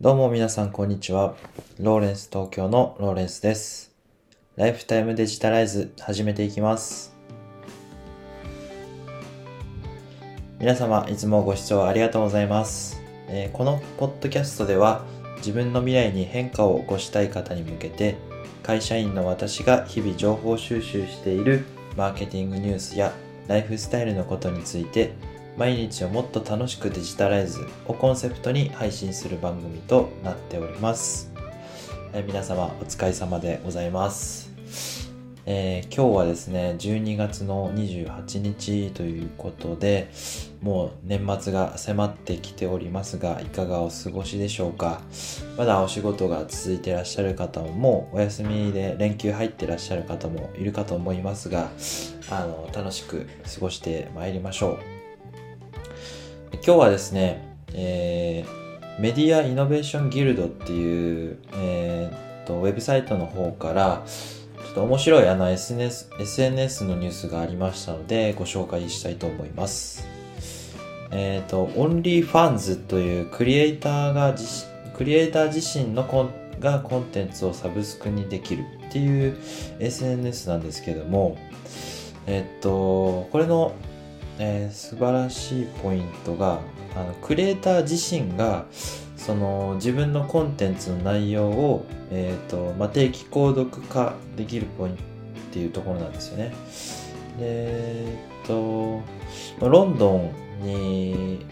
どうも皆さんこんにちは。ローレンス東京のローレンスです。ライフタイムデジタライズ始めていきます。皆様いつもご視聴ありがとうございます。えーこのポッドキャストでは自分の未来に変化を起こしたい方に向けて会社員の私が日々情報収集しているマーケティングニュースやライフスタイルのことについて毎日をもっと楽しくデジタライズをコンセプトに配信する番組となっております。えー皆様お疲れ様でございます。えー今日はですね、12月の28日ということで、もう年末が迫ってきておりますが、いかがお過ごしでしょうか。まだお仕事が続いていらっしゃる方も、もうお休みで連休入ってらっしゃる方もいるかと思いますが、あの、楽しく過ごしてまいりましょう。今日はですね、えーメディアイノベーションギルドっていう、えーとウェブサイトの方からちょっと面白いあの SNS, SNS のニュースがありましたのでご紹介したいと思います。えーっと OnlyFans というクリエイターがクリエイター自身のコンがコンテンツをサブスクにできるっていう SNS なんですけどもえーっとこれのえー素晴らしいポイントがあのクリエイター自身がその自分のコンテンツの内容を、えーとまあ、定期購読化できるポイントっていうところなんですよね。えっとロンドンに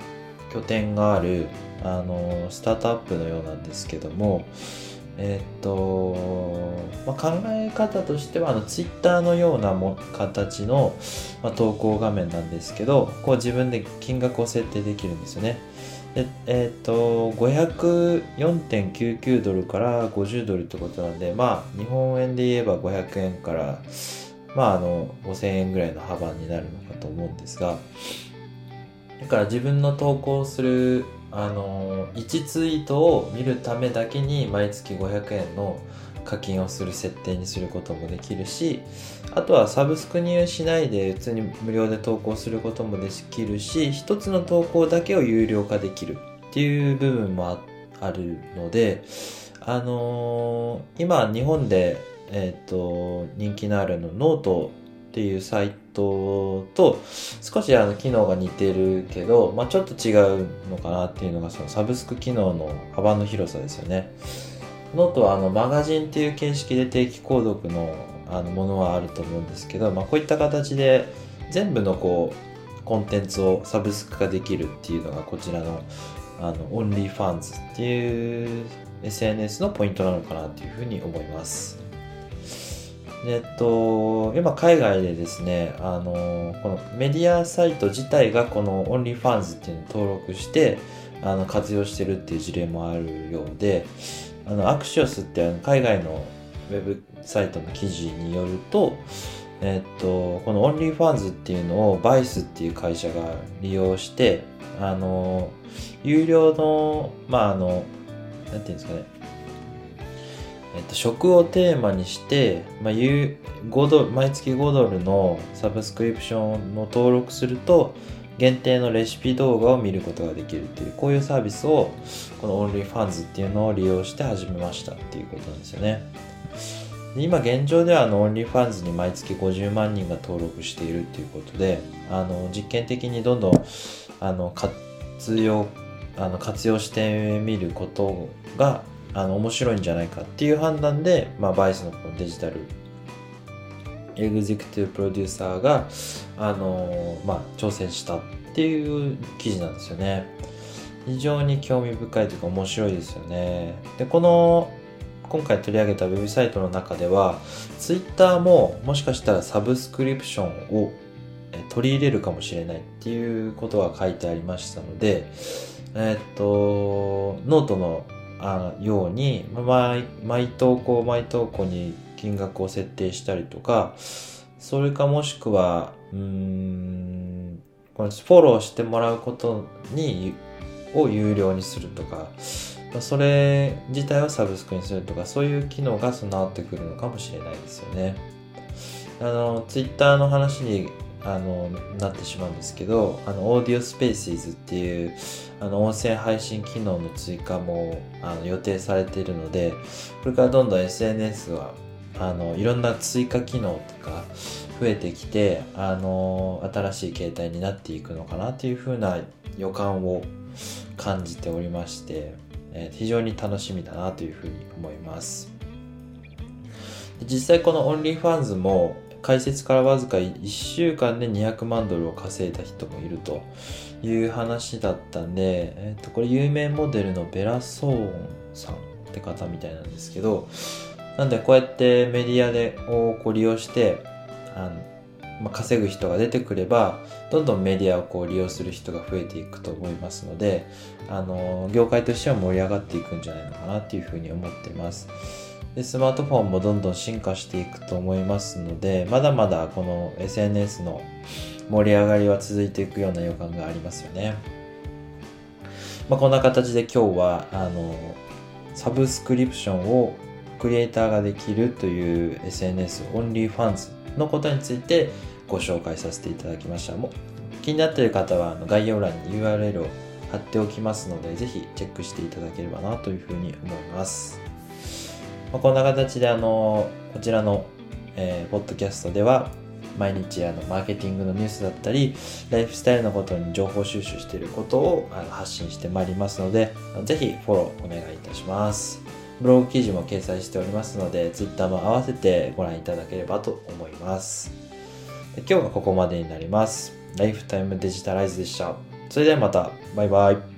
拠点があるあのスタートアップのようなんですけどもえっと、まあ、考え方としてはあのツイッターのようなも形の、まあ、投稿画面なんですけどこう自分で金額を設定できるんですよね。でえっと504.99ドルから50ドルってことなんでまあ日本円で言えば500円からまああの5000円ぐらいの幅になるのかと思うんですがだから自分の投稿するあの1ツイートを見るためだけに毎月500円の課金をする設定にすることもできるしあとはサブスクにしないで普通に無料で投稿することもできるし一つの投稿だけを有料化できるっていう部分もあるのであのー今日本で、えー、と人気のあるのノートっていうサイトと少しあの機能が似てるけど、まあ、ちょっと違うのかなっていうのがそのサブスク機能の幅の広さですよね。ノートはあのマガジンっていう形式で定期購読のあのものはあると思うんですけど、まあ、こういった形で全部のこうコンテンツをサブスク化できるっていうのがこちらのあの OnlyFans っていう SNS のポイントなのかなっていうふうに思います。えっと、今海外でですね、あの、このメディアサイト自体がこの OnlyFans っていうのを登録して、あの、活用してるっていう事例もあるようで、あの、アクシオスってあの海外のウェブサイトの記事によると、えっと、この OnlyFans っていうのを Vice っていう会社が利用して、あの、有料の、まあ、あの、なんていうんですかね、えっと、食をテーマにして、まあ、5ドル毎月5ドルのサブスクリプションの登録すると限定のレシピ動画を見ることができるっていうこういうサービスをこの OnlyFans っていうのを利用して始めましたっていうことなんですよね。今現状ではあの OnlyFans に毎月50万人が登録しているっていうことであの実験的にどんどんあの活用あの活用してみることがあの面白いんじゃないかっていう判断で、まあ、バイスのこのデジタルエグゼクティブプロデューサーが、あのまあ、挑戦したっていう記事なんですよね。非常に興味深いというか面白いですよね。で、この今回取り上げたウェブサイトの中では、Twitter ももしかしたらサブスクリプションを取り入れるかもしれないっていうことが書いてありましたので、えっと、ノートのあように毎毎投稿毎投稿に金額を設定したりとかそれかもしくはうんこのフォローしてもらうことにを有料にするとかそれ自体をサブスクにするとかそういう機能が備わってくるのかもしれないですよね。あのツイッターの話にあのなってしまうんですけどあのオーディオスペーシーズっていうあの音声配信機能の追加もあの予定されているのでこれからどんどん SNS はあのいろんな追加機能とか増えてきてあの新しい形態になっていくのかなというふうな予感を感じておりまして、えー、非常に楽しみだなというふうに思います。実際この OnlyFans も開設からわずか1週間で200万ドルを稼いだ人もいるという話だったんで、えっと、これ有名モデルのベラ・ソーンさんって方みたいなんですけど、なんでこうやってメディアでをこう利用して、あのまあ、稼ぐ人が出てくれば、どんどんメディアをこう利用する人が増えていくと思いますので、あの、業界としては盛り上がっていくんじゃないのかなっていうふうに思ってます。でスマートフォンもどんどん進化していくと思いますのでまだまだこの SNS の盛り上がりは続いていくような予感がありますよね。まあ、こんな形で今日はあのサブスクリプションをクリエイターができるという SNS OnlyFans のことについてご紹介させていただきました。も気になっている方は概要欄に URL を貼っておきますので、ぜひチェックしていただければなというふうに思います。まあ、こんな形であのこちらの、えー、ポッドキャストでは毎日あのマーケティングのニュースだったりライフスタイルのことに情報収集していることをあの発信してまいりますのでぜひフォローお願いいたしますブログ記事も掲載しておりますので Twitter も合わせてご覧いただければと思います。今日はここまでになります。ライフタイムデジタライズでした。それではまた。バイバイ。